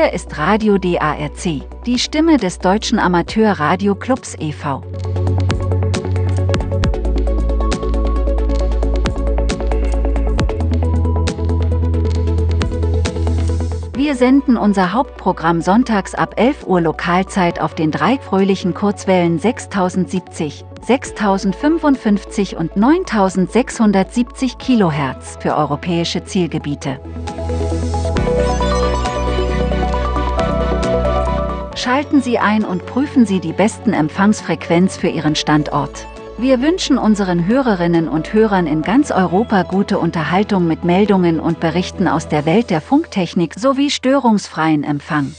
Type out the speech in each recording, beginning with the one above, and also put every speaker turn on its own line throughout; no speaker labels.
Hier ist Radio DARC, die Stimme des Deutschen Amateur-Radio-Clubs e.V. Wir senden unser Hauptprogramm sonntags ab 11 Uhr Lokalzeit auf den drei fröhlichen Kurzwellen 6070, 6055 und 9670 Kilohertz für europäische Zielgebiete. Schalten Sie ein und prüfen Sie die besten Empfangsfrequenz für Ihren Standort. Wir wünschen unseren Hörerinnen und Hörern in ganz Europa gute Unterhaltung mit Meldungen und Berichten aus der Welt der Funktechnik sowie störungsfreien Empfang.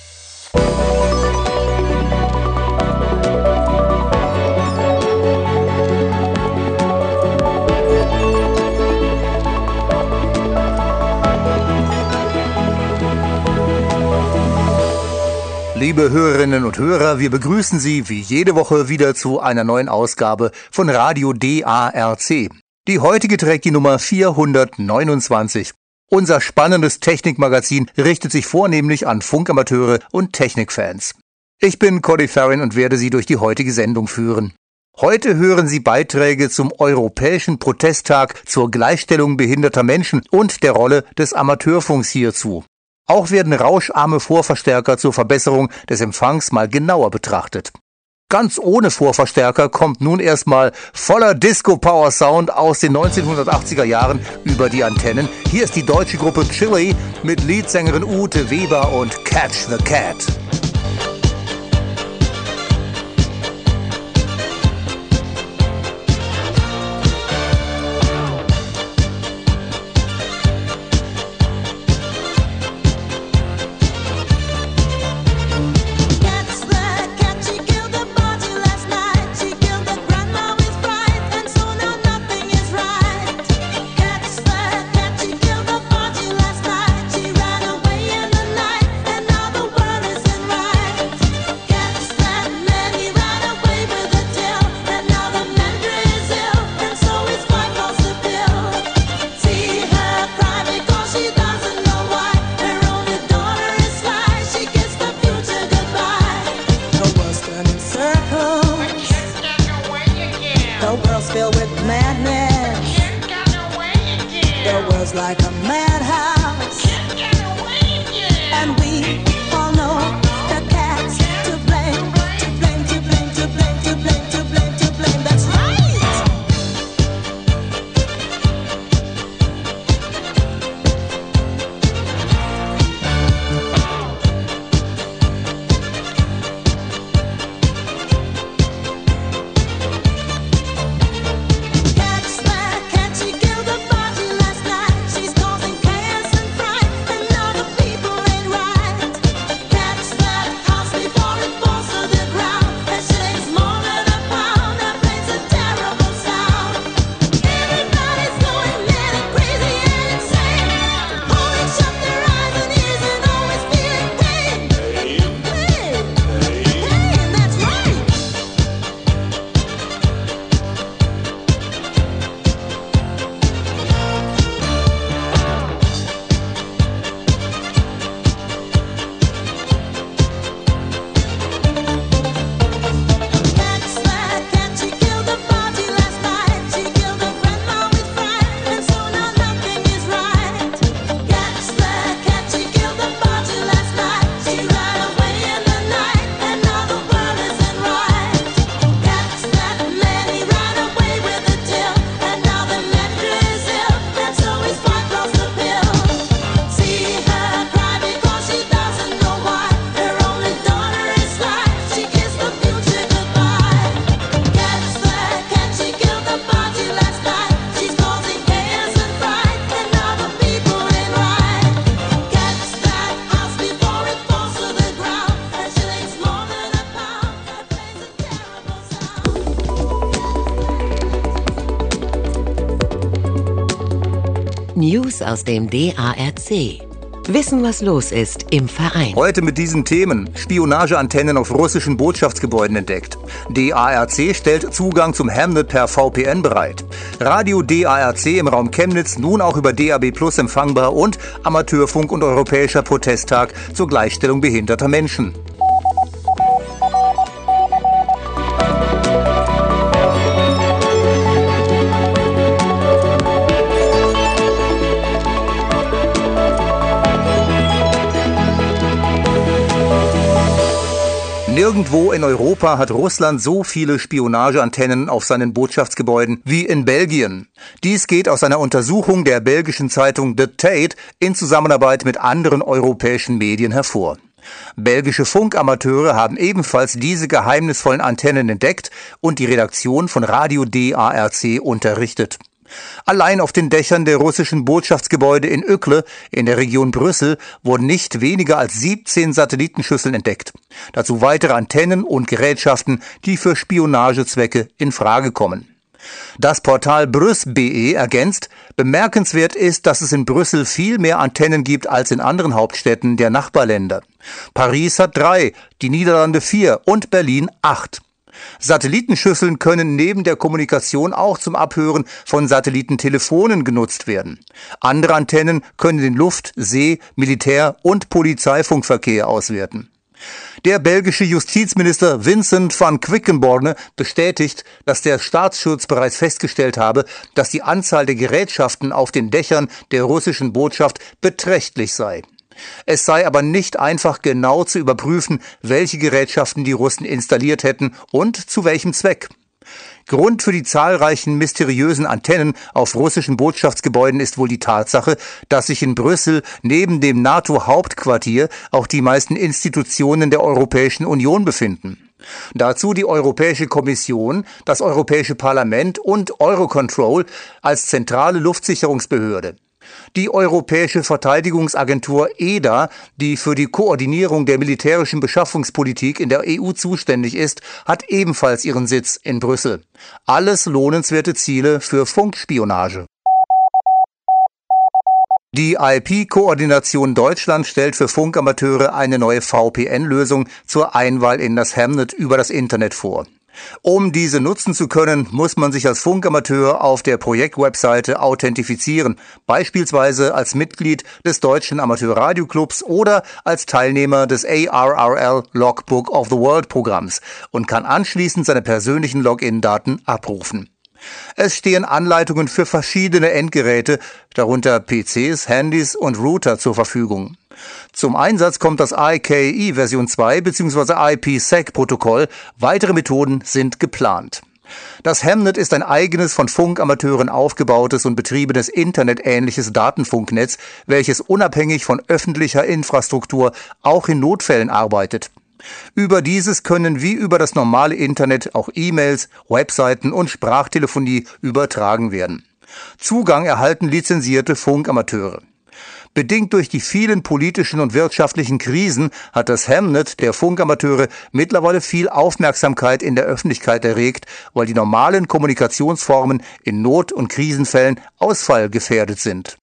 Liebe Hörerinnen und Hörer, wir begrüßen Sie wie jede Woche wieder zu einer neuen Ausgabe von Radio DARC. Die heutige trägt die Nummer 429. Unser spannendes Technikmagazin richtet sich vornehmlich an Funkamateure und Technikfans. Ich bin Cody Farrin und werde Sie durch die heutige Sendung führen. Heute hören Sie Beiträge zum Europäischen Protesttag zur Gleichstellung behinderter Menschen und der Rolle des Amateurfunks hierzu. Auch werden rauscharme Vorverstärker zur Verbesserung des Empfangs mal genauer betrachtet. Ganz ohne Vorverstärker kommt nun erstmal voller Disco-Power-Sound aus den 1980er Jahren über die Antennen. Hier ist die deutsche Gruppe Chili mit Leadsängerin Ute Weber und Catch the Cat.
Aus dem DARC. Wissen, was los ist im Verein.
Heute mit diesen Themen. Spionageantennen auf russischen Botschaftsgebäuden entdeckt. DARC stellt Zugang zum Hamnet per VPN bereit. Radio DARC im Raum Chemnitz nun auch über DAB Plus empfangbar und Amateurfunk und Europäischer Protesttag zur Gleichstellung behinderter Menschen. Nirgendwo in Europa hat Russland so viele Spionageantennen auf seinen Botschaftsgebäuden wie in Belgien. Dies geht aus einer Untersuchung der belgischen Zeitung The Tate in Zusammenarbeit mit anderen europäischen Medien hervor. Belgische Funkamateure haben ebenfalls diese geheimnisvollen Antennen entdeckt und die Redaktion von Radio DARC unterrichtet. Allein auf den Dächern der russischen Botschaftsgebäude in Öckle in der Region Brüssel wurden nicht weniger als 17 Satellitenschüsseln entdeckt. Dazu weitere Antennen und Gerätschaften, die für Spionagezwecke in Frage kommen. Das Portal Brüss.be ergänzt, bemerkenswert ist, dass es in Brüssel viel mehr Antennen gibt als in anderen Hauptstädten der Nachbarländer. Paris hat drei, die Niederlande vier und Berlin acht. Satellitenschüsseln können neben der Kommunikation auch zum Abhören von Satellitentelefonen genutzt werden. Andere Antennen können den Luft-, See-, Militär- und Polizeifunkverkehr auswerten. Der belgische Justizminister Vincent van Quickenborne bestätigt, dass der Staatsschutz bereits festgestellt habe, dass die Anzahl der Gerätschaften auf den Dächern der russischen Botschaft beträchtlich sei. Es sei aber nicht einfach genau zu überprüfen, welche Gerätschaften die Russen installiert hätten und zu welchem Zweck. Grund für die zahlreichen mysteriösen Antennen auf russischen Botschaftsgebäuden ist wohl die Tatsache, dass sich in Brüssel neben dem NATO-Hauptquartier auch die meisten Institutionen der Europäischen Union befinden. Dazu die Europäische Kommission, das Europäische Parlament und Eurocontrol als zentrale Luftsicherungsbehörde. Die Europäische Verteidigungsagentur EDA, die für die Koordinierung der militärischen Beschaffungspolitik in der EU zuständig ist, hat ebenfalls ihren Sitz in Brüssel. Alles lohnenswerte Ziele für Funkspionage. Die IP-Koordination Deutschland stellt für Funkamateure eine neue VPN-Lösung zur Einwahl in das Hamnet über das Internet vor. Um diese nutzen zu können, muss man sich als Funkamateur auf der Projektwebseite authentifizieren, beispielsweise als Mitglied des Deutschen Amateurradioclubs oder als Teilnehmer des ARRL Logbook of the World Programms und kann anschließend seine persönlichen Login-Daten abrufen. Es stehen Anleitungen für verschiedene Endgeräte, darunter PCs, Handys und Router zur Verfügung. Zum Einsatz kommt das IKE Version 2 bzw. IPsec-Protokoll. Weitere Methoden sind geplant. Das Hamnet ist ein eigenes von Funkamateuren aufgebautes und betriebenes internetähnliches Datenfunknetz, welches unabhängig von öffentlicher Infrastruktur auch in Notfällen arbeitet. Über dieses können wie über das normale Internet auch E-Mails, Webseiten und Sprachtelefonie übertragen werden. Zugang erhalten lizenzierte Funkamateure. Bedingt durch die vielen politischen und wirtschaftlichen Krisen hat das Hamnet der Funkamateure mittlerweile viel Aufmerksamkeit in der Öffentlichkeit erregt, weil die normalen Kommunikationsformen in Not- und Krisenfällen ausfallgefährdet sind.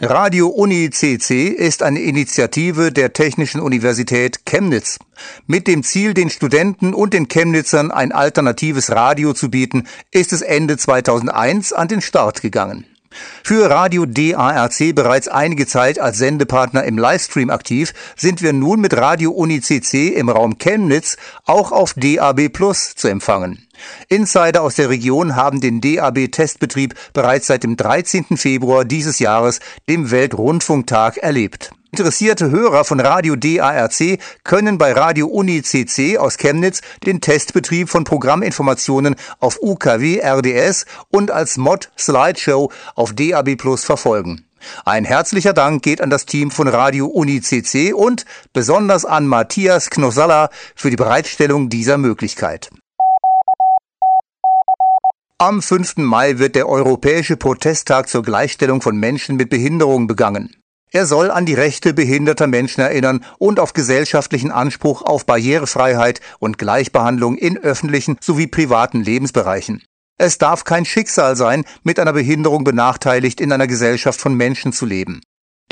Radio Uni CC ist eine Initiative der Technischen Universität Chemnitz. Mit dem Ziel, den Studenten und den Chemnitzern ein alternatives Radio zu bieten, ist es Ende 2001 an den Start gegangen. Für Radio DARC bereits einige Zeit als Sendepartner im Livestream aktiv, sind wir nun mit Radio Uni CC im Raum Chemnitz auch auf DAB Plus zu empfangen. Insider aus der Region haben den DAB-Testbetrieb bereits seit dem 13. Februar dieses Jahres, dem Weltrundfunktag, erlebt. Interessierte Hörer von Radio DARC können bei Radio Uni CC aus Chemnitz den Testbetrieb von Programminformationen auf UKW RDS und als Mod Slideshow auf DAB Plus verfolgen. Ein herzlicher Dank geht an das Team von Radio Uni CC und besonders an Matthias Knossalla für die Bereitstellung dieser Möglichkeit. Am 5. Mai wird der Europäische Protesttag zur Gleichstellung von Menschen mit Behinderung begangen. Er soll an die Rechte behinderter Menschen erinnern und auf gesellschaftlichen Anspruch auf Barrierefreiheit und Gleichbehandlung in öffentlichen sowie privaten Lebensbereichen. Es darf kein Schicksal sein, mit einer Behinderung benachteiligt in einer Gesellschaft von Menschen zu leben.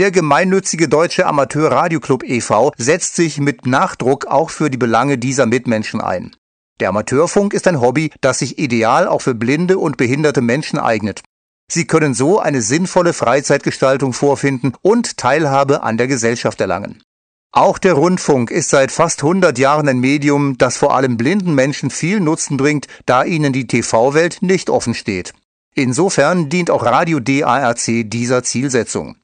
Der gemeinnützige Deutsche Amateur Radioclub e.V. setzt sich mit Nachdruck auch für die Belange dieser Mitmenschen ein. Der Amateurfunk ist ein Hobby, das sich ideal auch für blinde und behinderte Menschen eignet. Sie können so eine sinnvolle Freizeitgestaltung vorfinden und Teilhabe an der Gesellschaft erlangen. Auch der Rundfunk ist seit fast 100 Jahren ein Medium, das vor allem blinden Menschen viel Nutzen bringt, da ihnen die TV-Welt nicht offen steht. Insofern dient auch Radio DARC dieser Zielsetzung.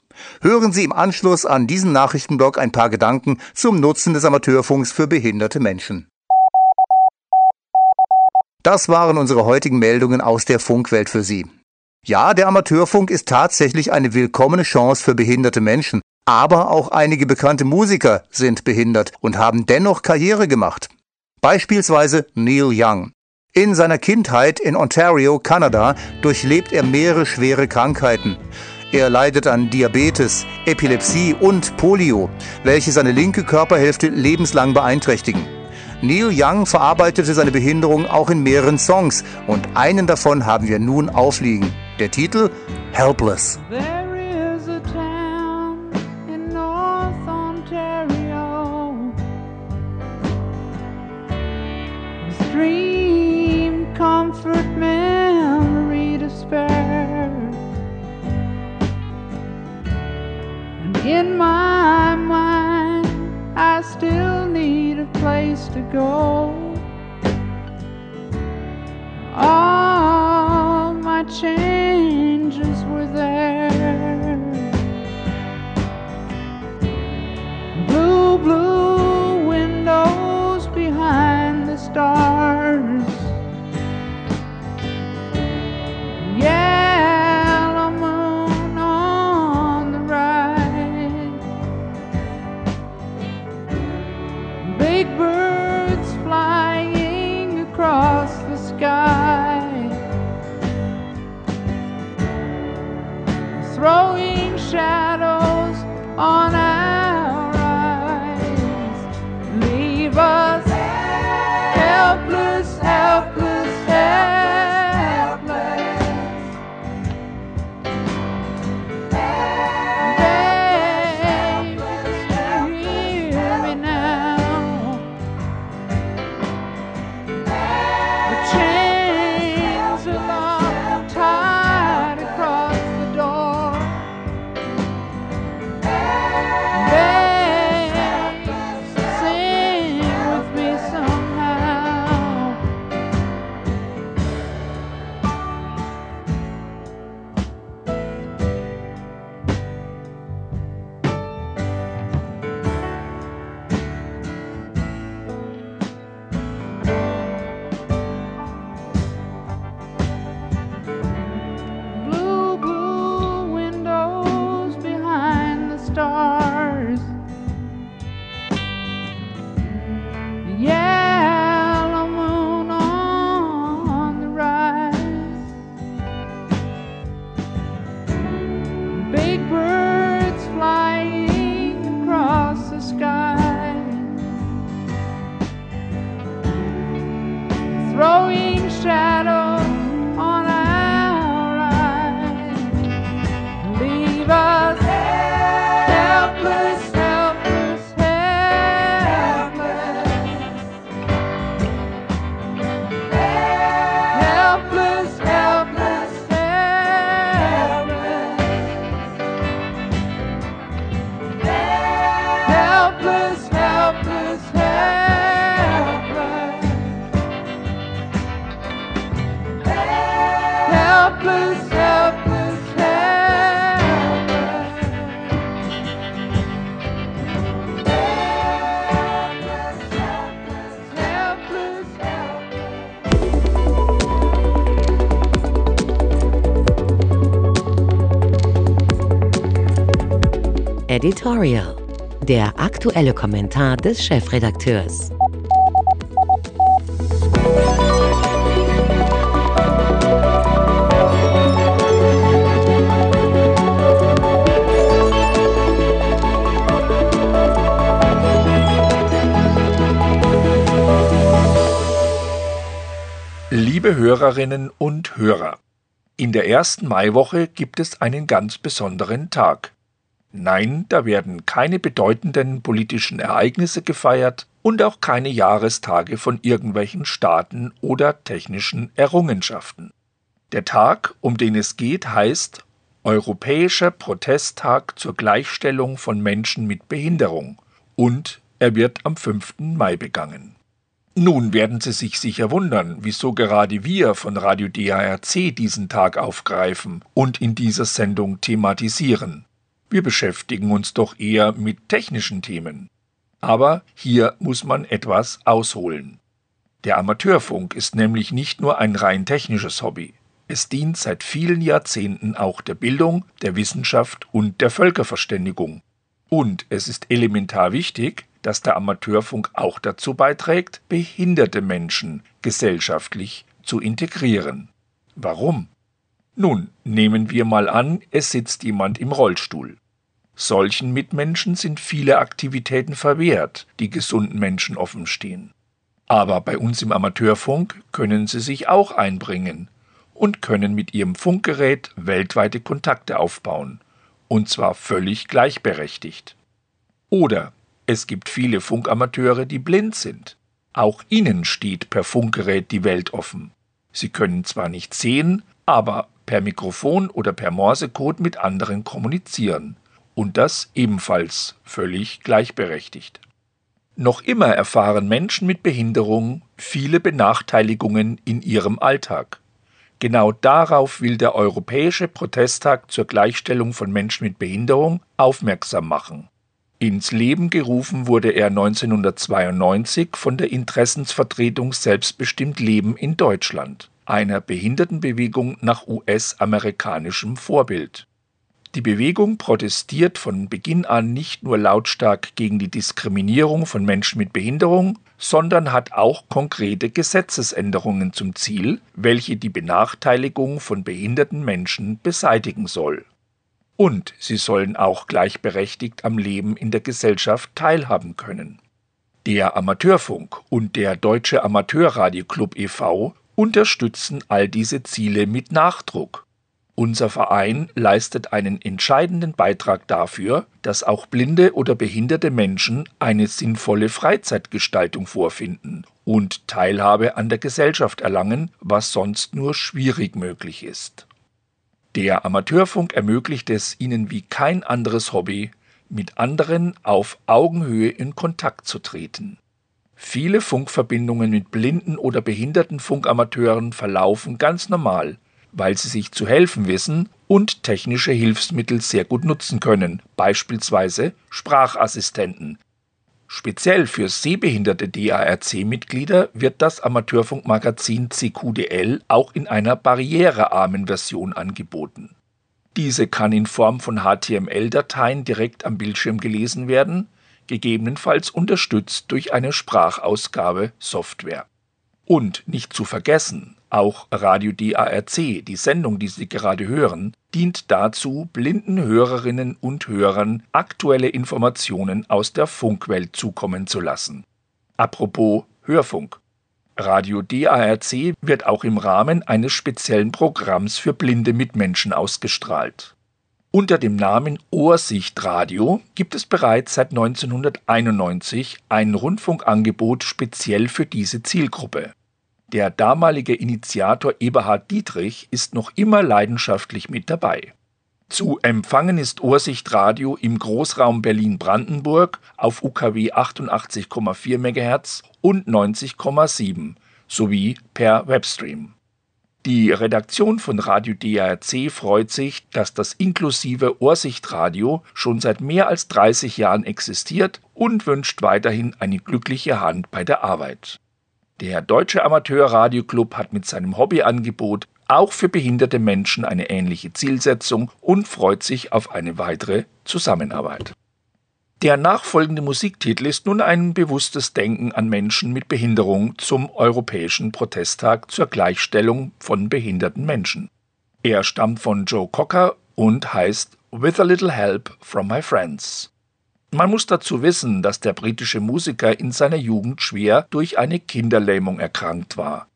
Hören Sie im Anschluss an diesen Nachrichtenblock ein paar Gedanken zum Nutzen des Amateurfunks für behinderte Menschen. Das waren unsere heutigen Meldungen aus der Funkwelt für Sie. Ja, der Amateurfunk ist tatsächlich eine willkommene Chance für behinderte Menschen, aber auch einige bekannte Musiker sind behindert und haben dennoch Karriere gemacht. Beispielsweise Neil Young. In seiner Kindheit in Ontario, Kanada, durchlebt er mehrere schwere Krankheiten. Er leidet an Diabetes, Epilepsie und Polio, welche seine linke Körperhälfte lebenslang beeinträchtigen. Neil Young verarbeitete seine Behinderung auch in mehreren Songs und einen davon haben wir nun aufliegen. Der Titel Helpless.
In
Editorial. Der aktuelle Kommentar des Chefredakteurs.
Liebe Hörerinnen und Hörer, in der ersten Maiwoche gibt es einen ganz besonderen Tag. Nein, da werden keine bedeutenden politischen Ereignisse gefeiert und auch keine Jahrestage von irgendwelchen Staaten oder technischen Errungenschaften. Der Tag, um den es geht, heißt Europäischer Protesttag zur Gleichstellung von Menschen mit Behinderung und er wird am 5. Mai begangen. Nun werden Sie sich sicher wundern, wieso gerade wir von Radio DARC diesen Tag aufgreifen und in dieser Sendung thematisieren. Wir beschäftigen uns doch eher mit technischen Themen. Aber hier muss man etwas ausholen. Der Amateurfunk ist nämlich nicht nur ein rein technisches Hobby. Es dient seit vielen Jahrzehnten auch der Bildung, der Wissenschaft und der Völkerverständigung. Und es ist elementar wichtig, dass der Amateurfunk auch dazu beiträgt, behinderte Menschen gesellschaftlich zu integrieren. Warum? Nun, nehmen wir mal an, es sitzt jemand im Rollstuhl. Solchen Mitmenschen sind viele Aktivitäten verwehrt, die gesunden Menschen offenstehen. Aber bei uns im Amateurfunk können sie sich auch einbringen und können mit ihrem Funkgerät weltweite Kontakte aufbauen, und zwar völlig gleichberechtigt. Oder es gibt viele Funkamateure, die blind sind. Auch ihnen steht per Funkgerät die Welt offen. Sie können zwar nicht sehen, aber per Mikrofon oder per Morsecode mit anderen kommunizieren und das ebenfalls völlig gleichberechtigt. Noch immer erfahren Menschen mit Behinderung viele Benachteiligungen in ihrem Alltag. Genau darauf will der Europäische Protesttag zur Gleichstellung von Menschen mit Behinderung aufmerksam machen. Ins Leben gerufen wurde er 1992 von der Interessensvertretung Selbstbestimmt Leben in Deutschland, einer Behindertenbewegung nach US-amerikanischem Vorbild. Die Bewegung protestiert von Beginn an nicht nur lautstark gegen die Diskriminierung von Menschen mit Behinderung, sondern hat auch konkrete Gesetzesänderungen zum Ziel, welche die Benachteiligung von behinderten Menschen beseitigen soll. Und sie sollen auch gleichberechtigt am Leben in der Gesellschaft teilhaben können. Der Amateurfunk und der Deutsche Amateurradioclub e.V. unterstützen all diese Ziele mit Nachdruck unser Verein leistet einen entscheidenden Beitrag dafür, dass auch blinde oder behinderte Menschen eine sinnvolle Freizeitgestaltung vorfinden und Teilhabe an der Gesellschaft erlangen, was sonst nur schwierig möglich ist. Der Amateurfunk ermöglicht es ihnen wie kein anderes Hobby, mit anderen auf Augenhöhe in Kontakt zu treten. Viele Funkverbindungen mit blinden oder behinderten Funkamateuren verlaufen ganz normal, weil sie sich zu helfen wissen und technische Hilfsmittel sehr gut nutzen können, beispielsweise Sprachassistenten. Speziell für sehbehinderte DARC-Mitglieder wird das Amateurfunkmagazin CQDL auch in einer barrierearmen Version angeboten. Diese kann in Form von HTML-Dateien direkt am Bildschirm gelesen werden, gegebenenfalls unterstützt durch eine Sprachausgabe Software. Und nicht zu vergessen, auch Radio DARC, die Sendung, die Sie gerade hören, dient dazu, blinden Hörerinnen und Hörern aktuelle Informationen aus der Funkwelt zukommen zu lassen. Apropos Hörfunk. Radio DARC wird auch im Rahmen eines speziellen Programms für blinde Mitmenschen ausgestrahlt. Unter dem Namen Ohrsichtradio gibt es bereits seit 1991 ein Rundfunkangebot speziell für diese Zielgruppe. Der damalige Initiator Eberhard Dietrich ist noch immer leidenschaftlich mit dabei. Zu empfangen ist Ohrsicht Radio im Großraum Berlin-Brandenburg auf UKW 88,4 MHz und 90,7 sowie per Webstream. Die Redaktion von Radio DRC freut sich, dass das inklusive Ohrsichtradio schon seit mehr als 30 Jahren existiert und wünscht weiterhin eine glückliche Hand bei der Arbeit. Der Deutsche Amateurradioclub hat mit seinem Hobbyangebot auch für behinderte Menschen eine ähnliche Zielsetzung und freut sich auf eine weitere Zusammenarbeit. Der nachfolgende Musiktitel ist nun ein bewusstes Denken an Menschen mit Behinderung zum Europäischen Protesttag zur Gleichstellung von behinderten Menschen. Er stammt von Joe Cocker und heißt With a Little Help from My Friends. Man muss dazu wissen, dass der britische Musiker in seiner Jugend schwer durch eine Kinderlähmung erkrankt war.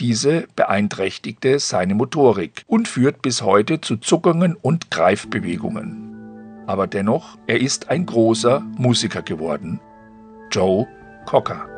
Diese beeinträchtigte seine Motorik und führt bis heute zu Zuckungen und Greifbewegungen. Aber dennoch, er ist ein großer Musiker geworden. Joe Cocker.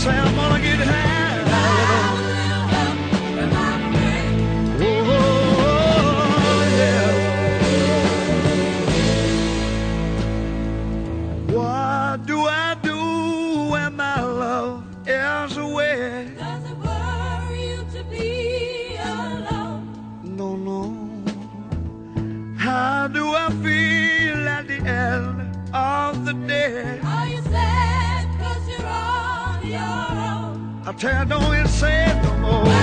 say I'm gonna get high. Oh, yeah. What do I do when my love is away?
Does it worry you to be alone?
No, no. How do I feel at the end of the day? I tell don't even say no more.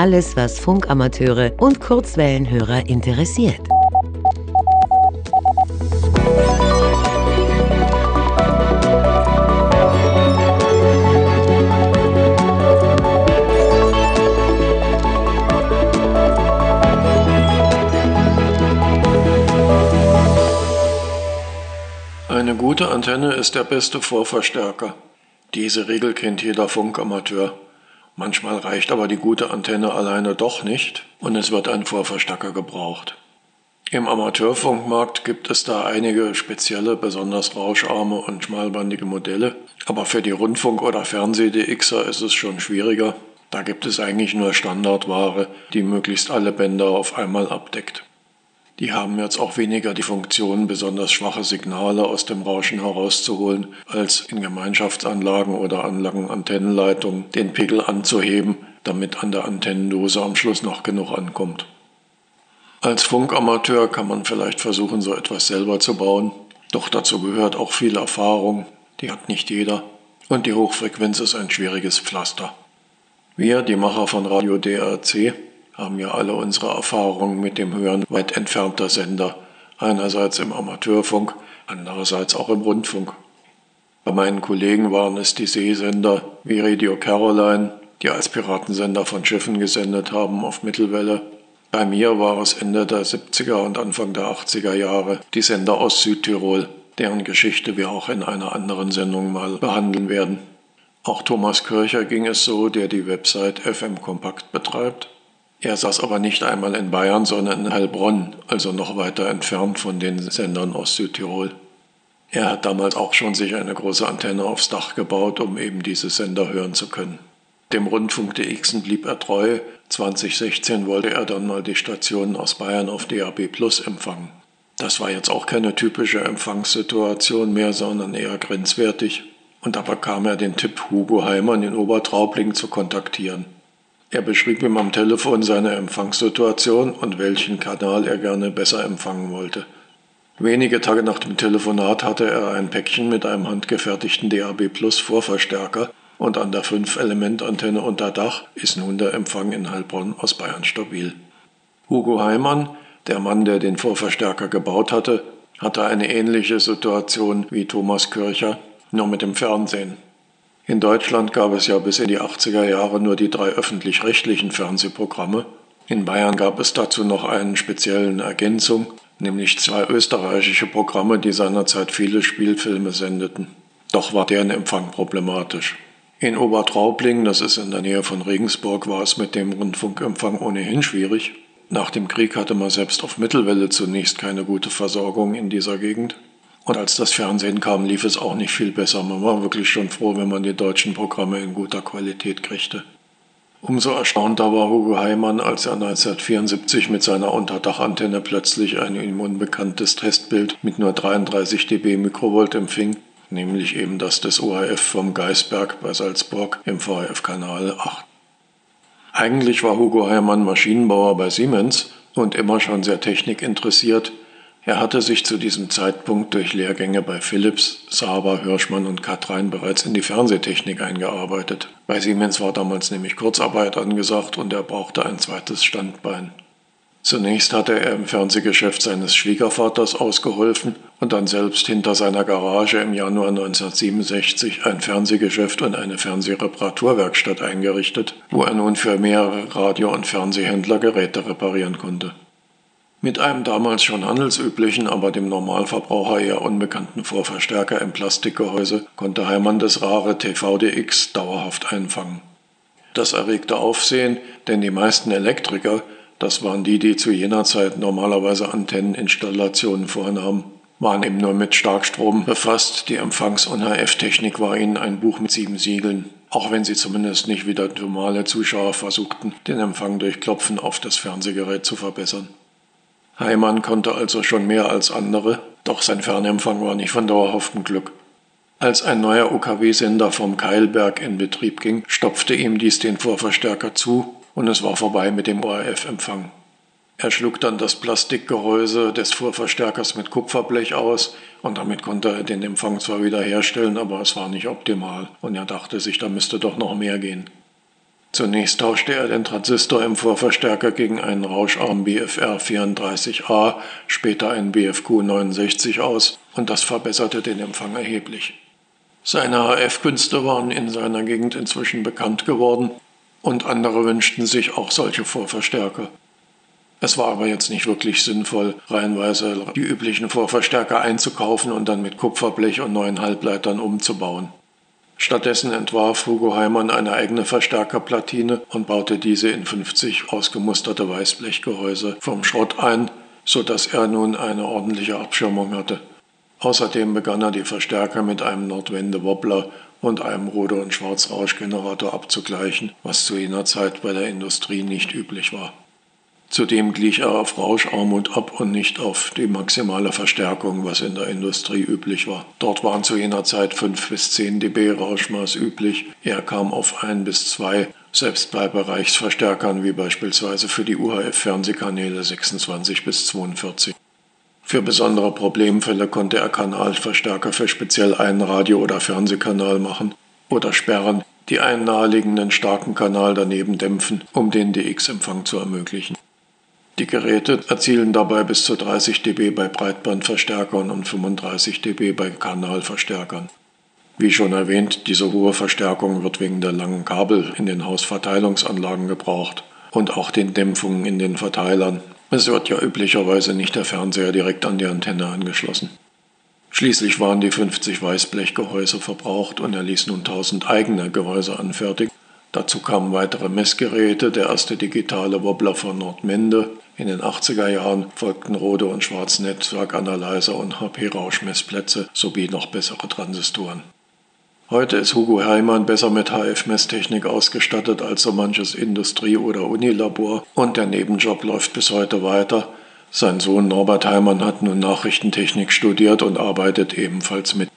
Alles, was Funkamateure und Kurzwellenhörer interessiert.
Eine gute Antenne ist der beste Vorverstärker. Diese Regel kennt jeder Funkamateur. Manchmal reicht aber die gute Antenne alleine doch nicht und es wird ein Vorverstärker gebraucht. Im Amateurfunkmarkt gibt es da einige spezielle, besonders rauscharme und schmalbandige Modelle, aber für die Rundfunk- oder Fernseh-DXer ist es schon schwieriger. Da gibt es eigentlich nur Standardware, die möglichst alle Bänder auf einmal abdeckt. Die haben jetzt auch weniger die Funktion, besonders schwache Signale aus dem Rauschen herauszuholen, als in Gemeinschaftsanlagen oder an langen Antennenleitungen den Pegel anzuheben, damit an der Antennendose am Schluss noch genug ankommt. Als Funkamateur kann man vielleicht versuchen, so etwas selber zu bauen, doch dazu gehört auch viel Erfahrung, die hat nicht jeder, und die Hochfrequenz ist ein schwieriges Pflaster. Wir, die Macher von Radio DRC, haben ja alle unsere Erfahrungen mit dem Hören weit entfernter Sender, einerseits im Amateurfunk, andererseits auch im Rundfunk. Bei meinen Kollegen waren es die Seesender wie Radio Caroline, die als Piratensender von Schiffen gesendet haben auf Mittelwelle. Bei mir war es Ende der 70er und Anfang der 80er Jahre die Sender aus Südtirol, deren Geschichte wir auch in einer anderen Sendung mal behandeln werden. Auch Thomas Kircher ging es so, der die Website FM Kompakt betreibt. Er saß aber nicht einmal in Bayern, sondern in Heilbronn, also noch weiter entfernt von den Sendern aus Südtirol. Er hat damals auch schon sich eine große Antenne aufs Dach gebaut, um eben diese Sender hören zu können. Dem Rundfunk DX blieb er treu. 2016 wollte er dann mal die Stationen aus Bayern auf DAB Plus empfangen. Das war jetzt auch keine typische Empfangssituation mehr, sondern eher grenzwertig. Und da bekam er den Tipp, Hugo Heimann in Obertraubling zu kontaktieren. Er beschrieb ihm am Telefon seine Empfangssituation und welchen Kanal er gerne besser empfangen wollte. Wenige Tage nach dem Telefonat hatte er ein Päckchen mit einem handgefertigten DAB Plus Vorverstärker und an der 5-Element-Antenne unter Dach ist nun der Empfang in Heilbronn aus Bayern stabil. Hugo Heimann, der Mann, der den Vorverstärker gebaut hatte, hatte eine ähnliche Situation wie Thomas Kircher, nur mit dem Fernsehen. In Deutschland gab es ja bis in die 80er Jahre nur die drei öffentlich-rechtlichen Fernsehprogramme. In Bayern gab es dazu noch einen speziellen Ergänzung, nämlich zwei österreichische Programme, die seinerzeit viele Spielfilme sendeten. Doch war deren Empfang problematisch. In Obertraubling, das ist in der Nähe von Regensburg, war es mit dem Rundfunkempfang ohnehin schwierig. Nach dem Krieg hatte man selbst auf Mittelwelle zunächst keine gute Versorgung in dieser Gegend. Und als das Fernsehen kam, lief es auch nicht viel besser. Man war wirklich schon froh, wenn man die deutschen Programme in guter Qualität kriegte. Umso erstaunter war Hugo Heimann, als er 1974 mit seiner Unterdachantenne plötzlich ein ihm unbekanntes Testbild mit nur 33 dB Mikrovolt empfing, nämlich eben das des ORF vom Geisberg bei Salzburg im VRF-Kanal 8. Eigentlich war Hugo Heimann Maschinenbauer bei Siemens und immer schon sehr technikinteressiert, er hatte sich zu diesem Zeitpunkt durch Lehrgänge bei Philips, Saber, Hirschmann und Katrein bereits in die Fernsehtechnik eingearbeitet. Bei Siemens war damals nämlich Kurzarbeit angesagt und er brauchte ein zweites Standbein. Zunächst hatte er im Fernsehgeschäft seines Schwiegervaters ausgeholfen und dann selbst hinter seiner Garage im Januar 1967 ein Fernsehgeschäft und eine Fernsehreparaturwerkstatt eingerichtet, wo er nun für mehrere Radio- und Fernsehhändler Geräte reparieren konnte. Mit einem damals schon handelsüblichen, aber dem Normalverbraucher eher unbekannten Vorverstärker im Plastikgehäuse konnte Heimann das rare TVDX dauerhaft einfangen. Das erregte Aufsehen, denn die meisten Elektriker, das waren die, die zu jener Zeit normalerweise Antenneninstallationen vornahmen, waren eben nur mit Starkstrom befasst. Die Empfangs- und HF-Technik war ihnen ein Buch mit sieben Siegeln, auch wenn sie zumindest nicht wie der normale Zuschauer versuchten, den Empfang durch Klopfen auf das Fernsehgerät zu verbessern. Heimann konnte also schon mehr als andere, doch sein Fernempfang war nicht von dauerhaftem Glück. Als ein neuer UKW-Sender vom Keilberg in Betrieb ging, stopfte ihm dies den Vorverstärker zu und es war vorbei mit dem ORF-Empfang. Er schlug dann das Plastikgehäuse des Vorverstärkers mit Kupferblech aus und damit konnte er den Empfang zwar wieder herstellen, aber es war nicht optimal und er dachte sich, da müsste doch noch mehr gehen. Zunächst tauschte er den Transistor im Vorverstärker gegen einen rauscharmen BFR 34A, später einen BFQ 69 aus und das verbesserte den Empfang erheblich. Seine HF-Künste waren in seiner Gegend inzwischen bekannt geworden und andere wünschten sich auch solche Vorverstärker. Es war aber jetzt nicht wirklich sinnvoll, reihenweise die üblichen Vorverstärker einzukaufen und dann mit Kupferblech und neuen Halbleitern umzubauen. Stattdessen entwarf Hugo Heimann eine eigene Verstärkerplatine und baute diese in 50 ausgemusterte Weißblechgehäuse vom Schrott ein, so dass er nun eine ordentliche Abschirmung hatte. Außerdem begann er die Verstärker mit einem Nordwende-Wobbler und einem Ruder- und Schwarzrauschgenerator abzugleichen, was zu jener Zeit bei der Industrie nicht üblich war. Zudem glich er auf Rauscharmut ab und nicht auf die maximale Verstärkung, was in der Industrie üblich war. Dort waren zu jener Zeit 5 bis 10 dB Rauschmaß üblich. Er kam auf 1 bis 2, selbst bei Bereichsverstärkern wie beispielsweise für die UHF-Fernsehkanäle 26 bis 42. Für besondere Problemfälle konnte er Kanalverstärker für speziell einen Radio- oder Fernsehkanal machen oder sperren, die einen naheliegenden starken Kanal daneben dämpfen, um den DX-Empfang zu ermöglichen. Die Geräte erzielen dabei bis zu 30 dB bei Breitbandverstärkern und 35 dB bei Kanalverstärkern. Wie schon erwähnt, diese hohe Verstärkung wird wegen der langen Kabel in den Hausverteilungsanlagen gebraucht und auch den Dämpfungen in den Verteilern. Es wird ja üblicherweise nicht der Fernseher direkt an die Antenne angeschlossen. Schließlich waren die 50 Weißblechgehäuse verbraucht und er ließ nun 1000 eigene Gehäuse anfertigen. Dazu kamen weitere Messgeräte, der erste digitale Wobbler von Nordmende. In den 80er Jahren folgten Rode und Schwarz Netzwerkanalyzer und HP-Rauschmessplätze sowie noch bessere Transistoren. Heute ist Hugo Heimann besser mit HF-Messtechnik ausgestattet als so manches Industrie- oder Unilabor und der Nebenjob läuft bis heute weiter. Sein Sohn Norbert Heimann hat nun Nachrichtentechnik studiert und arbeitet ebenfalls mit.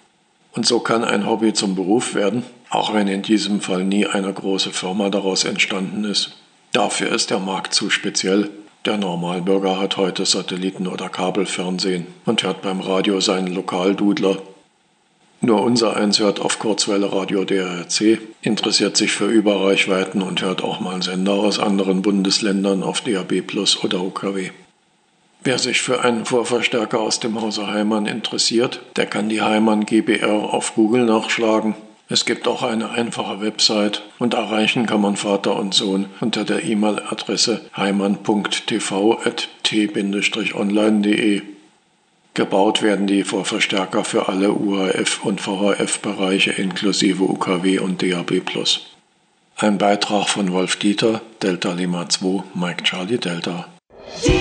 Und so kann ein Hobby zum Beruf werden, auch wenn in diesem Fall nie eine große Firma daraus entstanden ist. Dafür ist der Markt zu speziell. Der Normalbürger hat heute Satelliten- oder Kabelfernsehen und hört beim Radio seinen Lokaldudler nur unser Eins hört auf Kurzwelle Radio DRC, interessiert sich für Überreichweiten und hört auch mal Sender aus anderen Bundesländern auf DAB Plus oder UKW. Wer sich für einen Vorverstärker aus dem Hause Heimann interessiert, der kann die Heimann GBR auf Google nachschlagen. Es gibt auch eine einfache Website und erreichen kann man Vater und Sohn unter der E-Mail-Adresse heimann.tv.t-online.de. Gebaut werden die Vorverstärker für alle UHF- und VHF-Bereiche inklusive UKW und DAB+. Ein Beitrag von Wolf Dieter, Delta Lima 2, Mike Charlie Delta.
D-A-R-C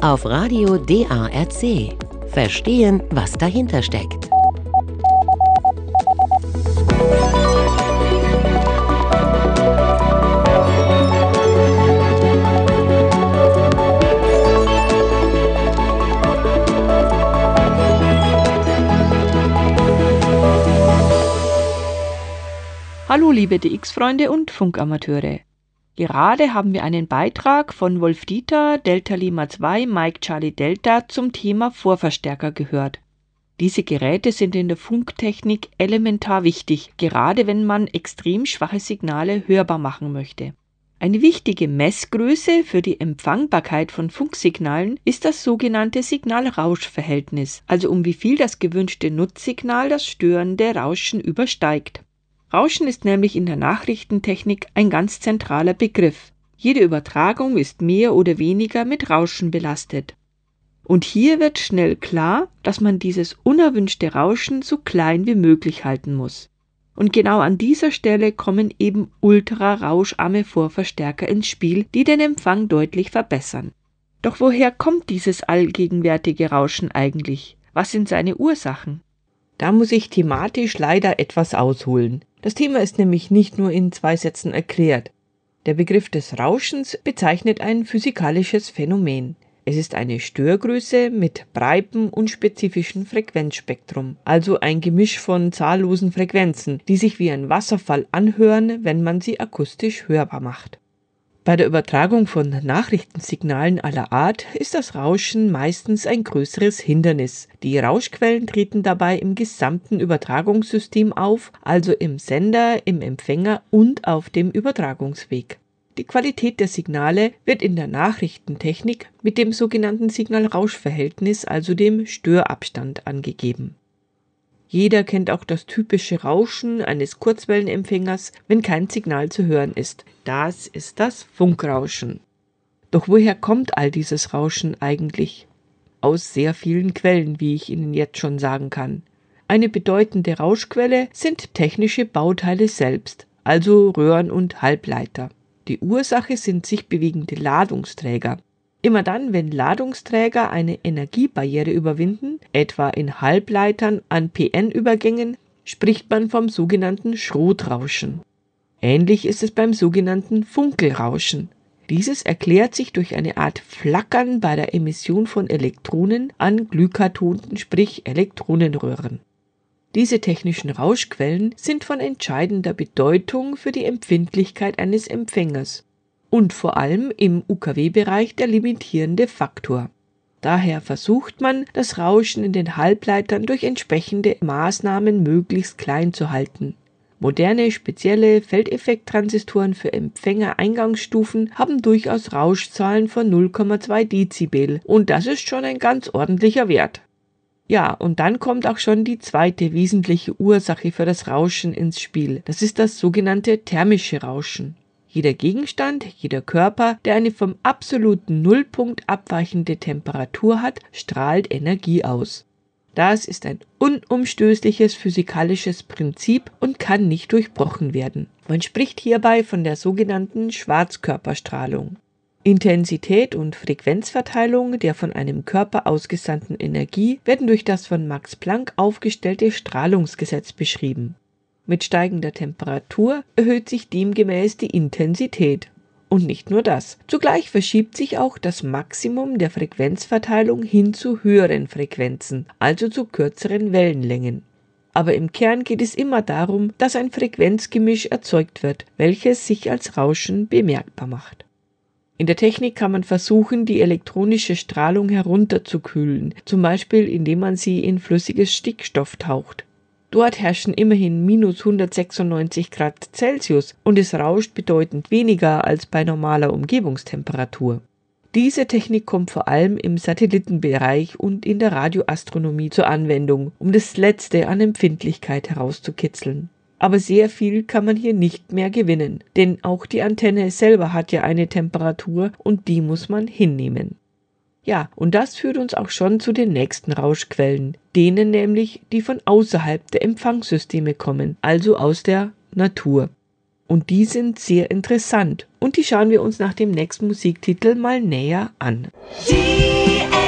auf Radio DARC. Verstehen, was dahinter steckt.
Hallo liebe DX-Freunde und Funkamateure. Gerade haben wir einen Beitrag von Wolf Dieter, Delta Lima 2, Mike Charlie Delta zum Thema Vorverstärker gehört. Diese Geräte sind in der Funktechnik elementar wichtig, gerade wenn man extrem schwache Signale hörbar machen möchte. Eine wichtige Messgröße für die Empfangbarkeit von Funksignalen ist das sogenannte Signal-Rausch-Verhältnis, also um wie viel das gewünschte Nutzsignal das störende Rauschen übersteigt. Rauschen ist nämlich in der Nachrichtentechnik ein ganz zentraler Begriff. Jede Übertragung ist mehr oder weniger mit Rauschen belastet. Und hier wird schnell klar, dass man dieses unerwünschte Rauschen so klein wie möglich halten muss. Und genau an dieser Stelle kommen eben ultrarauscharme Vorverstärker ins Spiel, die den Empfang deutlich verbessern. Doch woher kommt dieses allgegenwärtige Rauschen eigentlich? Was sind seine Ursachen? Da muss ich thematisch leider etwas ausholen. Das Thema ist nämlich nicht nur in zwei Sätzen erklärt. Der Begriff des Rauschens bezeichnet ein physikalisches Phänomen. Es ist eine Störgröße mit breitem unspezifischen Frequenzspektrum, also ein Gemisch von zahllosen Frequenzen, die sich wie ein Wasserfall anhören, wenn man sie akustisch hörbar macht. Bei der Übertragung von Nachrichtensignalen aller Art ist das Rauschen meistens ein größeres Hindernis. Die Rauschquellen treten dabei im gesamten Übertragungssystem auf, also im Sender, im Empfänger und auf dem Übertragungsweg. Die Qualität der Signale wird in der Nachrichtentechnik mit dem sogenannten Signal-Rausch-Verhältnis, also dem Störabstand, angegeben. Jeder kennt auch das typische Rauschen eines Kurzwellenempfängers, wenn kein Signal zu hören ist. Das ist das Funkrauschen. Doch woher kommt all dieses Rauschen eigentlich? Aus sehr vielen Quellen, wie ich Ihnen jetzt schon sagen kann. Eine bedeutende Rauschquelle sind technische Bauteile selbst, also Röhren und Halbleiter. Die Ursache sind sich bewegende Ladungsträger. Immer dann, wenn Ladungsträger eine Energiebarriere überwinden, etwa in Halbleitern an PN-Übergängen, spricht man vom sogenannten Schrotrauschen. Ähnlich ist es beim sogenannten Funkelrauschen. Dieses erklärt sich durch eine Art Flackern bei der Emission von Elektronen an Glykatonen, sprich Elektronenröhren. Diese technischen Rauschquellen sind von entscheidender Bedeutung für die Empfindlichkeit eines Empfängers und vor allem im UKW-Bereich der limitierende Faktor. Daher versucht man, das Rauschen in den Halbleitern durch entsprechende Maßnahmen möglichst klein zu halten. Moderne spezielle Feldeffekttransistoren für Empfängereingangsstufen haben durchaus Rauschzahlen von 0,2 Dezibel und das ist schon ein ganz ordentlicher Wert. Ja, und dann kommt auch schon die zweite wesentliche Ursache für das Rauschen ins Spiel. Das ist das sogenannte thermische Rauschen. Jeder Gegenstand, jeder Körper, der eine vom absoluten Nullpunkt abweichende Temperatur hat, strahlt Energie aus. Das ist ein unumstößliches physikalisches Prinzip und kann nicht durchbrochen werden. Man spricht hierbei von der sogenannten Schwarzkörperstrahlung. Intensität und Frequenzverteilung der von einem Körper ausgesandten Energie werden durch das von Max Planck aufgestellte Strahlungsgesetz beschrieben. Mit steigender Temperatur erhöht sich demgemäß die Intensität. Und nicht nur das. Zugleich verschiebt sich auch das Maximum der Frequenzverteilung hin zu höheren Frequenzen, also zu kürzeren Wellenlängen. Aber im Kern geht es immer darum, dass ein Frequenzgemisch erzeugt wird, welches sich als Rauschen bemerkbar macht. In der Technik kann man versuchen, die elektronische Strahlung herunterzukühlen, zum Beispiel indem man sie in flüssiges Stickstoff taucht. Dort herrschen immerhin minus 196 Grad Celsius und es rauscht bedeutend weniger als bei normaler Umgebungstemperatur. Diese Technik kommt vor allem im Satellitenbereich und in der Radioastronomie zur Anwendung, um das Letzte an Empfindlichkeit herauszukitzeln. Aber sehr viel kann man hier nicht mehr gewinnen, denn auch die Antenne selber hat ja eine Temperatur und die muss man hinnehmen. Ja, und das führt uns auch schon zu den nächsten Rauschquellen, denen nämlich, die von außerhalb der Empfangssysteme kommen, also aus der Natur. Und die sind sehr interessant. Und die schauen wir uns nach dem nächsten Musiktitel mal näher an.
D-A-R-C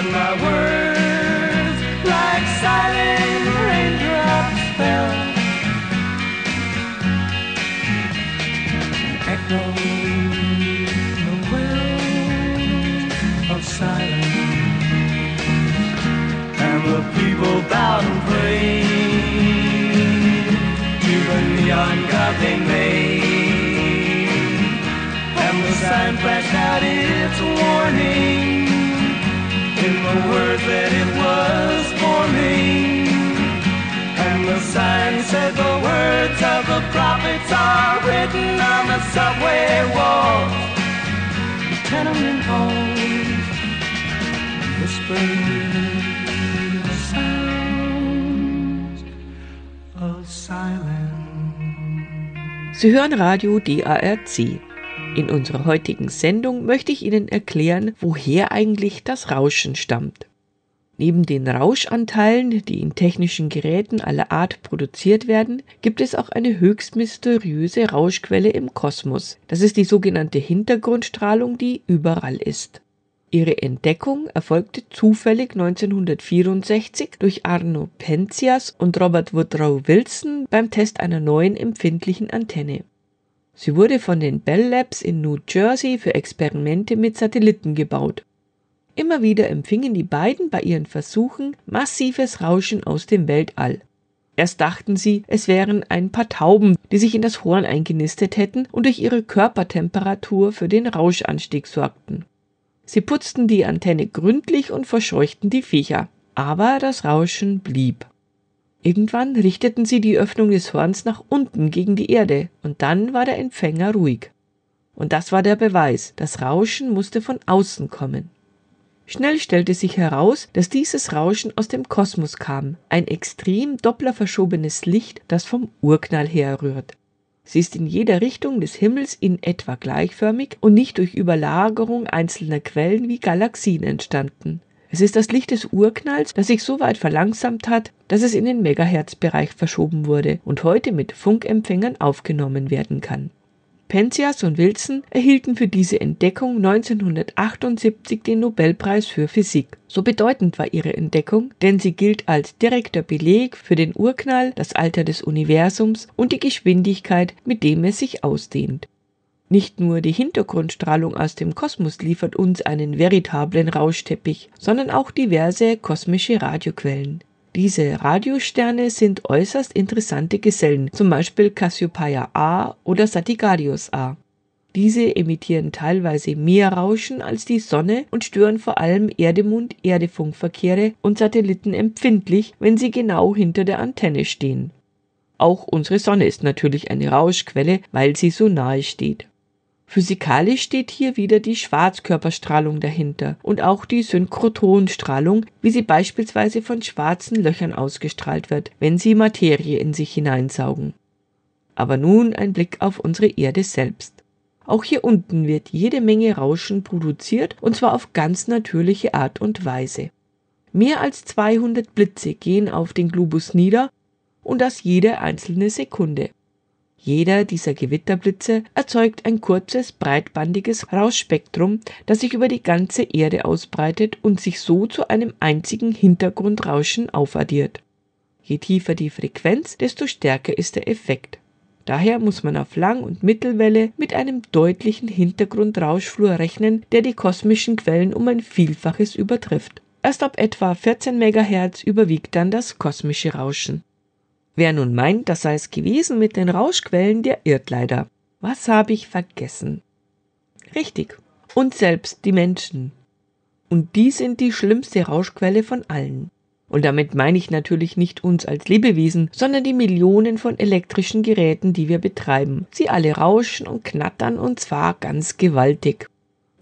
But my words, like silent raindrops, fell. and Echoed the well of silence. And the people bowed and prayed to the neon god they made. And the sign flashed out its warning in the words that it was forming. And the sign said the words of the prophets are written on the subway walls, tenement halls, whispering the sounds of silence.
Sie hören Radio DARC. In unserer heutigen Sendung möchte ich Ihnen erklären, woher eigentlich das Rauschen stammt. Neben den Rauschanteilen, die in technischen Geräten aller Art produziert werden, gibt es auch eine höchst mysteriöse Rauschquelle im Kosmos. Das ist die sogenannte Hintergrundstrahlung, die überall ist. Ihre Entdeckung erfolgte zufällig 1964 durch Arno Penzias und Robert Woodrow Wilson beim Test einer neuen empfindlichen Antenne. Sie wurde von den Bell Labs in New Jersey für Experimente mit Satelliten gebaut. Immer wieder empfingen die beiden bei ihren Versuchen massives Rauschen aus dem Weltall. Erst dachten sie, es wären ein paar Tauben, die sich in das Horn eingenistet hätten und durch ihre Körpertemperatur für den Rauschanstieg sorgten. Sie putzten die Antenne gründlich und verscheuchten die Viecher. Aber das Rauschen blieb. Irgendwann richteten sie die Öffnung des Horns nach unten gegen die Erde, und dann war der Empfänger ruhig. Und das war der Beweis, das Rauschen musste von außen kommen. Schnell stellte sich heraus, dass dieses Rauschen aus dem Kosmos kam, ein extrem doppler verschobenes Licht, das vom Urknall herrührt. Sie ist in jeder Richtung des Himmels in etwa gleichförmig und nicht durch Überlagerung einzelner Quellen wie Galaxien entstanden. Es ist das Licht des Urknalls, das sich so weit verlangsamt hat, dass es in den Megahertzbereich verschoben wurde und heute mit Funkempfängern aufgenommen werden kann. Penzias und Wilson erhielten für diese Entdeckung 1978 den Nobelpreis für Physik. So bedeutend war ihre Entdeckung, denn sie gilt als direkter Beleg für den Urknall, das Alter des Universums und die Geschwindigkeit, mit dem es sich ausdehnt. Nicht nur die Hintergrundstrahlung aus dem Kosmos liefert uns einen veritablen Rauschteppich, sondern auch diverse kosmische Radioquellen. Diese Radiosterne sind äußerst interessante Gesellen, zum Beispiel Cassiopeia A oder Sagittarius A. Diese emittieren teilweise mehr Rauschen als die Sonne und stören vor allem Erdemund-Erde-Funkverkehre und Satelliten empfindlich, wenn sie genau hinter der Antenne stehen. Auch unsere Sonne ist natürlich eine Rauschquelle, weil sie so nahe steht. Physikalisch steht hier wieder die Schwarzkörperstrahlung dahinter und auch die Synchrotronstrahlung, wie sie beispielsweise von schwarzen Löchern ausgestrahlt wird, wenn sie Materie in sich hineinsaugen. Aber nun ein Blick auf unsere Erde selbst. Auch hier unten wird jede Menge Rauschen produziert und zwar auf ganz natürliche Art und Weise. Mehr als 200 Blitze gehen auf den Globus nieder und das jede einzelne Sekunde. Jeder dieser Gewitterblitze erzeugt ein kurzes, breitbandiges Rauschspektrum, das sich über die ganze Erde ausbreitet und sich so zu einem einzigen Hintergrundrauschen aufaddiert. Je tiefer die Frequenz, desto stärker ist der Effekt. Daher muss man auf Lang- und Mittelwelle mit einem deutlichen Hintergrundrauschflur rechnen, der die kosmischen Quellen um ein Vielfaches übertrifft. Erst ab etwa 14 MHz überwiegt dann das kosmische Rauschen. Wer nun meint, das sei es gewesen mit den Rauschquellen, der irrt leider. Was habe ich vergessen? Richtig, uns selbst, die Menschen. Und die sind die schlimmste Rauschquelle von allen. Und damit meine ich natürlich nicht uns als Lebewesen, sondern die Millionen von elektrischen Geräten, die wir betreiben. Sie alle rauschen und knattern und zwar ganz gewaltig.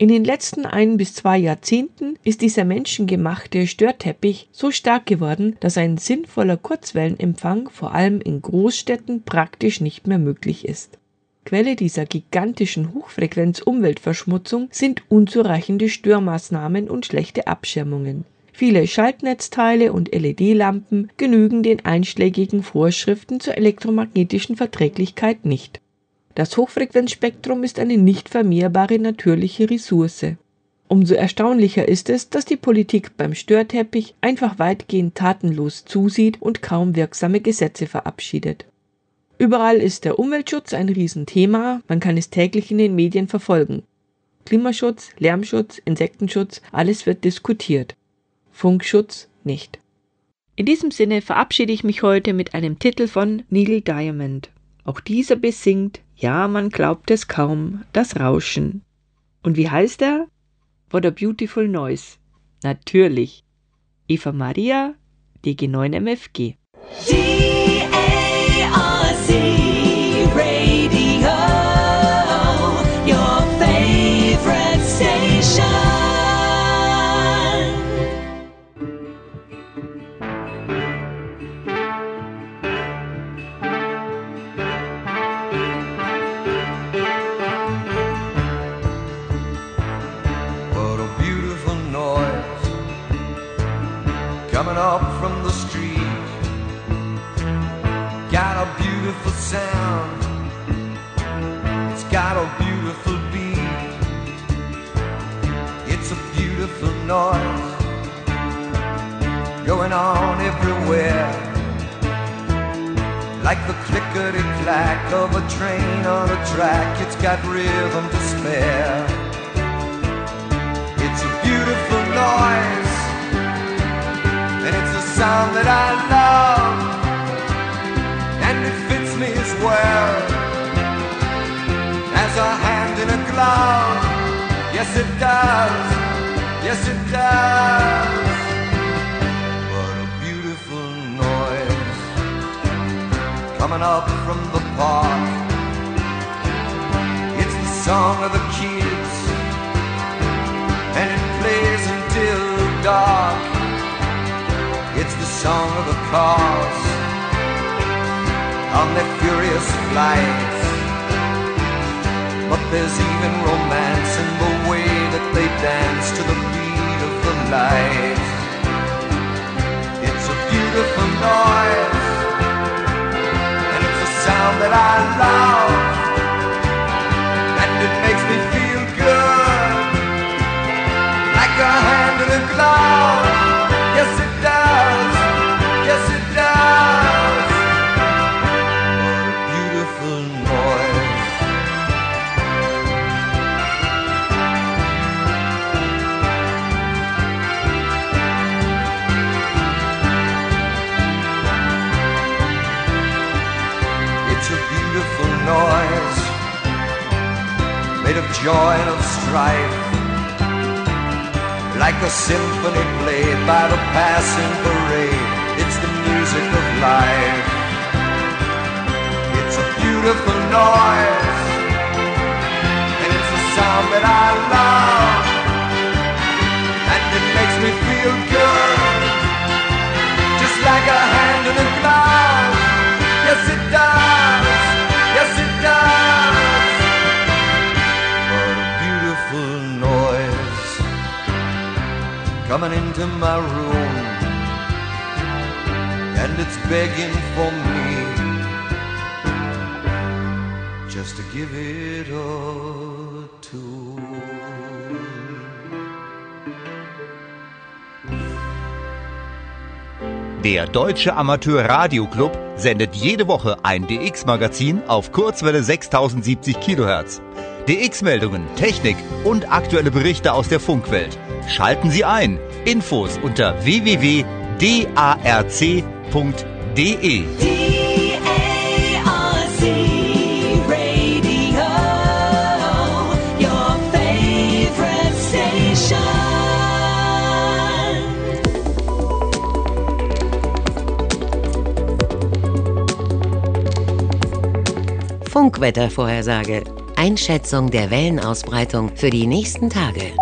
In den letzten ein bis zwei Jahrzehnten ist dieser menschengemachte Störteppich so stark geworden, dass ein sinnvoller Kurzwellenempfang vor allem in Großstädten praktisch nicht mehr möglich ist. Quelle dieser gigantischen Hochfrequenz-Umweltverschmutzung sind unzureichende Störmaßnahmen und schlechte Abschirmungen. Viele Schaltnetzteile und LED-Lampen genügen den einschlägigen Vorschriften zur elektromagnetischen Verträglichkeit nicht. Das Hochfrequenzspektrum ist eine nicht vermehrbare natürliche Ressource. Umso erstaunlicher ist es, dass die Politik beim Störteppich einfach weitgehend tatenlos zusieht und kaum wirksame Gesetze verabschiedet. Überall ist der Umweltschutz ein Riesenthema, man kann es täglich in den Medien verfolgen. Klimaschutz, Lärmschutz, Insektenschutz, alles wird diskutiert. Funkschutz nicht. In diesem Sinne verabschiede ich mich heute mit einem Titel von Neil Diamond. Auch dieser besingt, ja, man glaubt es kaum, das Rauschen. Und wie heißt er? What a Beautiful Noise. Natürlich. Eva Maria, DG9 MFG.
Noise going on everywhere. Like the clickety clack of a train on a track, it's got rhythm to spare. It's a beautiful noise, and it's a sound that I love, and it fits me as well as a hand in a glove. Yes, it does. Yes, it does. What a beautiful noise coming up from the park. It's the song of the kids and it plays until dark. It's the song of the cars on their furious flights. But there's even romance in the way that they dance to the life. It's a beautiful noise, and it's a sound that I love, and it makes me feel good, like a hand in a glove. Noise made of joy and of strife, like a symphony played by the passing parade. It's the music of life. It's a beautiful noise, and it's a sound that I love, and it makes me feel good, just like a hand in a glove. Yes, it coming into my room, and it's begging for me just to give it a tune.
Der Deutsche Amateur Radio Club sendet jede Woche ein DX-Magazin auf Kurzwelle 6070 Kilohertz. DX-Meldungen, Technik und aktuelle Berichte aus der Funkwelt. Schalten Sie ein. Infos unter www.darc.de.
D-A-R-C Radio, your favorite station.
Funkwettervorhersage. Einschätzung der Wellenausbreitung für die nächsten Tage.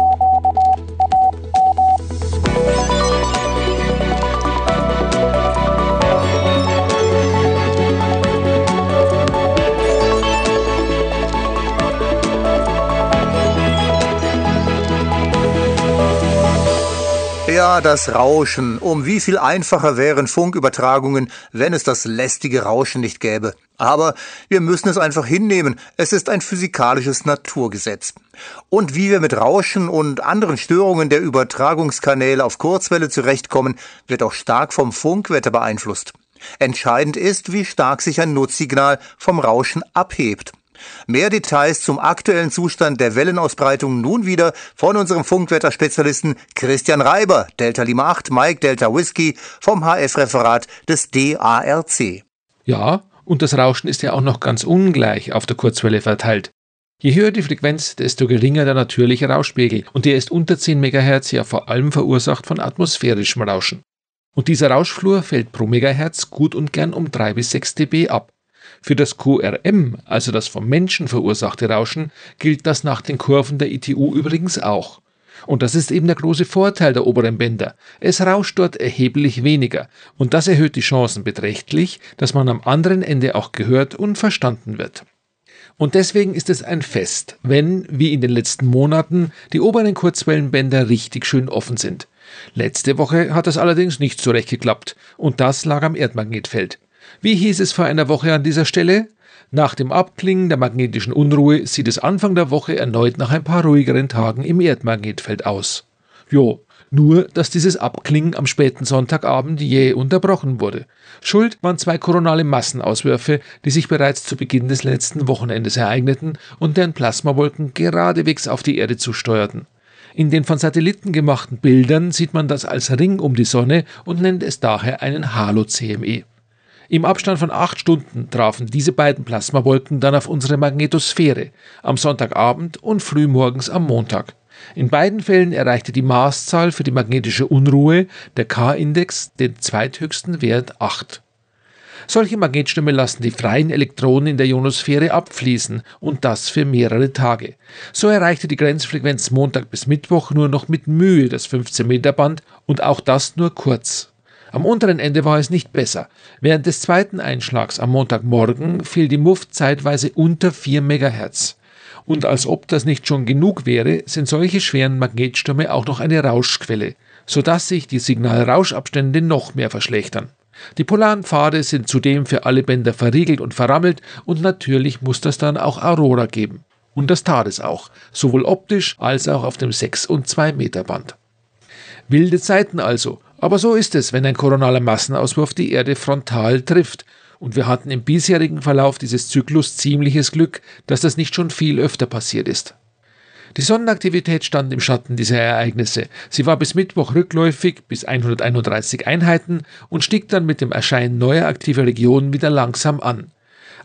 Ja, das Rauschen. Um wie viel einfacher wären Funkübertragungen, wenn es das lästige Rauschen nicht gäbe. Aber wir müssen es einfach hinnehmen. Es ist ein physikalisches Naturgesetz. Und wie wir mit Rauschen und anderen Störungen der Übertragungskanäle auf Kurzwelle zurechtkommen, wird auch stark vom Funkwetter beeinflusst. Entscheidend ist, wie stark sich ein Nutzsignal vom Rauschen abhebt. Mehr Details zum aktuellen Zustand der Wellenausbreitung nun wieder von unserem Funkwetterspezialisten Christian Reiber, Delta Lima 8, Mike Delta Whisky vom HF-Referat des DARC.
Ja, und das Rauschen ist ja auch noch ganz ungleich auf der Kurzwelle verteilt. Je höher die Frequenz, desto geringer der natürliche Rauschpegel und der ist unter 10 MHz ja vor allem verursacht von atmosphärischem Rauschen. Und dieser Rauschflur fällt pro Megahertz gut und gern um 3 bis 6 dB ab. Für das QRM, also das vom Menschen verursachte Rauschen, gilt das nach den Kurven der ITU übrigens auch. Und das ist eben der große Vorteil der oberen Bänder. Es rauscht dort erheblich weniger und das erhöht die Chancen beträchtlich, dass man am anderen Ende auch gehört und verstanden wird. Und deswegen ist es ein Fest, wenn, wie in den letzten Monaten, die oberen Kurzwellenbänder richtig schön offen sind. Letzte Woche hat das allerdings nicht so recht geklappt und das lag am Erdmagnetfeld. Wie hieß es vor einer Woche an dieser Stelle? Nach dem Abklingen der magnetischen Unruhe sieht es Anfang der Woche erneut nach ein paar ruhigeren Tagen im Erdmagnetfeld aus. Jo, nur dass dieses Abklingen am späten Sonntagabend jäh unterbrochen wurde. Schuld waren zwei koronale Massenauswürfe, die sich bereits zu Beginn des letzten Wochenendes ereigneten und deren Plasmawolken geradewegs auf die Erde zusteuerten. In den von Satelliten gemachten Bildern sieht man das als Ring um die Sonne und nennt es daher einen Halo-CME. Im Abstand von acht Stunden trafen diese beiden Plasmawolken dann auf unsere Magnetosphäre, am Sonntagabend und frühmorgens am Montag. In beiden Fällen erreichte die Maßzahl für die magnetische Unruhe, der K-Index, den zweithöchsten Wert 8. Solche Magnetstürme lassen die freien Elektronen in der Ionosphäre abfließen und das für mehrere Tage. So erreichte die Grenzfrequenz Montag bis Mittwoch nur noch mit Mühe das 15 Meter Band und auch das nur kurz. Am unteren Ende war es nicht besser. Während des zweiten Einschlags am Montagmorgen fiel die Muft zeitweise unter 4 MHz. Und als ob das nicht schon genug wäre, sind solche schweren Magnetstürme auch noch eine Rauschquelle, sodass sich die Signalrauschabstände noch mehr verschlechtern. Die polaren Pfade sind zudem für alle Bänder verriegelt und verrammelt und natürlich muss das dann auch Aurora geben. Und das tat es auch, sowohl optisch als auch auf dem 6 und 2 Meter Band. Wilde Zeiten also. Aber so ist es, wenn ein koronaler Massenauswurf die Erde frontal trifft. Und wir hatten im bisherigen Verlauf dieses Zyklus ziemliches Glück, dass das nicht schon viel öfter passiert ist. Die Sonnenaktivität stand im Schatten dieser Ereignisse. Sie war bis Mittwoch rückläufig bis 131 Einheiten und stieg dann mit dem Erscheinen neuer aktiver Regionen wieder langsam an.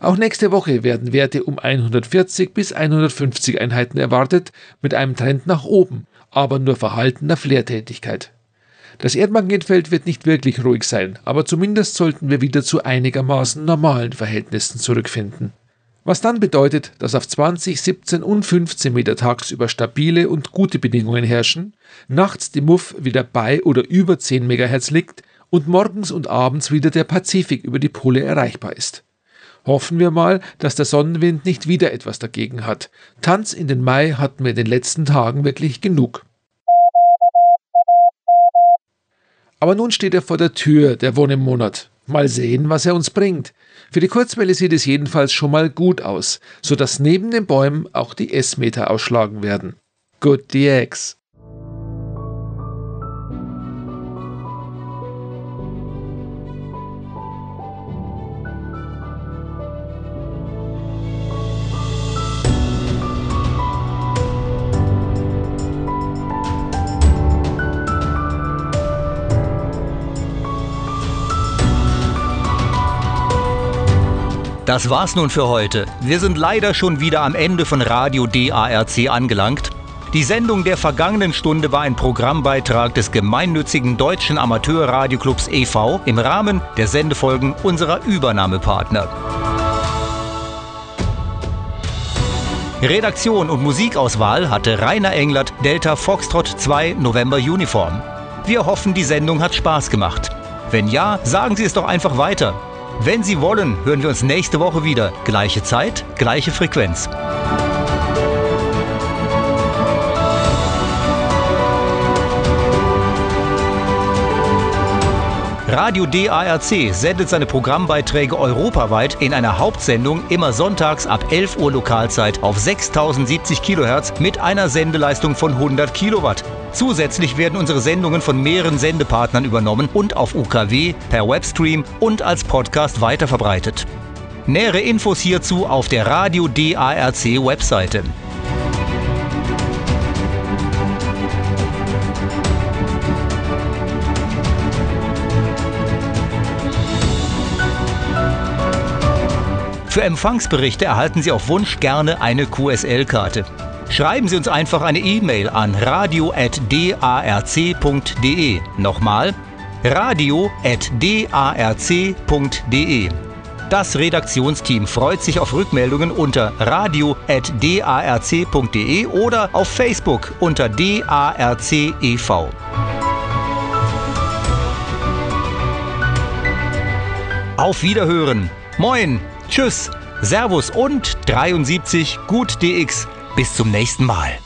Auch nächste Woche werden Werte um 140 bis 150 Einheiten erwartet, mit einem Trend nach oben, aber nur verhaltener Flairtätigkeit. Das Erdmagnetfeld wird nicht wirklich ruhig sein, aber zumindest sollten wir wieder zu einigermaßen normalen Verhältnissen zurückfinden. Was dann bedeutet, dass auf 20, 17 und 15 Meter tagsüber stabile und gute Bedingungen herrschen, nachts die Muff wieder bei oder über 10 MHz liegt und morgens und abends wieder der Pazifik über die Pole erreichbar ist. Hoffen wir mal, dass der Sonnenwind nicht wieder etwas dagegen hat. Tanz in den Mai hatten wir in den letzten Tagen wirklich genug. Aber nun steht er vor der Tür, der Wonnemonat. Mal sehen, was er uns bringt. Für die Kurzwelle sieht es jedenfalls schon mal gut aus, so dass neben den Bäumen auch die S-Meter ausschlagen werden. Good DX.
Das war's nun für heute. Wir sind leider schon wieder am Ende von Radio DARC angelangt. Die Sendung der vergangenen Stunde war ein Programmbeitrag des gemeinnützigen Deutschen Amateurradioclubs e.V. im Rahmen der Sendefolgen unserer Übernahmepartner. Redaktion und Musikauswahl hatte Rainer Englert, Delta Foxtrot 2 November Uniform. Wir hoffen, die Sendung hat Spaß gemacht. Wenn ja, sagen Sie es doch einfach weiter. Wenn Sie wollen, hören wir uns nächste Woche wieder. Gleiche Zeit, gleiche Frequenz. Radio DARC sendet seine Programmbeiträge europaweit in einer Hauptsendung immer sonntags ab 11 Uhr Lokalzeit auf 6070 kHz mit einer Sendeleistung von 100 Kilowatt. Zusätzlich werden unsere Sendungen von mehreren Sendepartnern übernommen und auf UKW, per Webstream und als Podcast weiterverbreitet. Nähere Infos hierzu auf der Radio DARC Webseite. Für Empfangsberichte erhalten Sie auf Wunsch gerne eine QSL-Karte. Schreiben Sie uns einfach eine E-Mail an radio.darc.de. Nochmal radio.darc.de. Das Redaktionsteam freut sich auf Rückmeldungen unter radio.darc.de oder auf Facebook unter DARC-EV. Auf Wiederhören. Moin, tschüss, Servus und 73 Gut DX. Bis zum nächsten Mal.